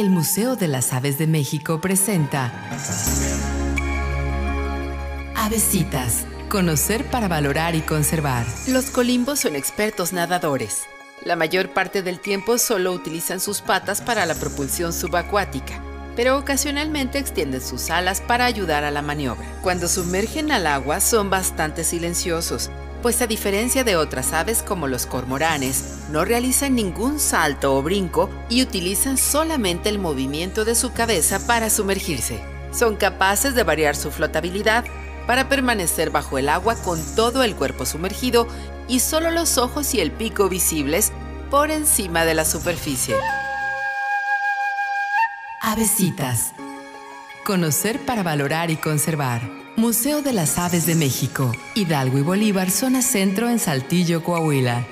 El Museo de las Aves de México presenta Avesitas. Conocer para valorar y conservar. Los colimbos son expertos nadadores. La mayor parte del tiempo solo utilizan sus patas para la propulsión subacuática, pero ocasionalmente extienden sus alas para ayudar a la maniobra. Cuando sumergen al agua son bastante silenciosos, pues a diferencia de otras aves como los cormoranes, no realizan ningún salto o brinco y utilizan solamente el movimiento de su cabeza para sumergirse. Son capaces de variar su flotabilidad para permanecer bajo el agua con todo el cuerpo sumergido y solo los ojos y el pico visibles por encima de la superficie. Avesitas. Conocer para valorar y conservar. Museo de las Aves de México, Hidalgo y Bolívar, zona centro en Saltillo, Coahuila.